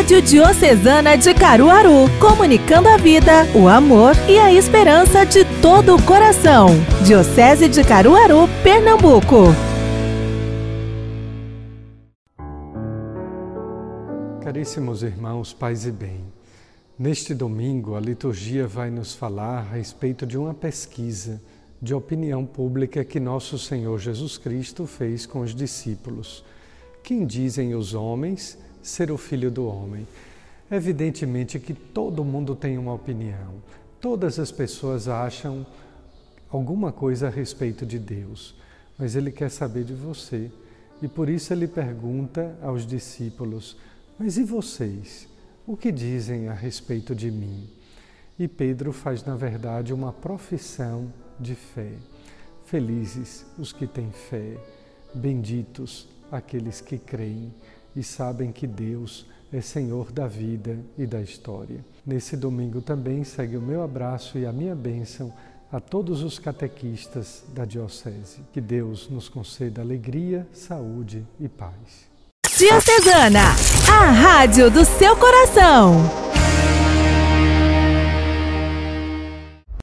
Rádio Diocesana de Caruaru, comunicando a vida, o amor e a esperança de todo o coração. Diocese de Caruaru, Pernambuco. Caríssimos irmãos, paz e bem. Neste domingo, a liturgia vai nos falar a respeito de uma pesquisa de opinião pública que nosso Senhor Jesus Cristo fez com os discípulos. Quem dizem os homens ser o filho do homem? Evidentemente que todo mundo tem uma opinião. Todas as pessoas acham alguma coisa a respeito de Deus, mas ele quer saber de você. E por isso ele pergunta aos discípulos: Mas e vocês? O que dizem a respeito de mim? E Pedro faz, na verdade, uma profissão de fé. Felizes os que têm fé, benditos aqueles que creem e sabem que Deus é Senhor da vida e da história. Nesse domingo também segue o meu abraço e a minha bênção a todos os catequistas da Diocese. Que Deus nos conceda alegria, saúde e paz. Diocesana, a rádio do seu coração.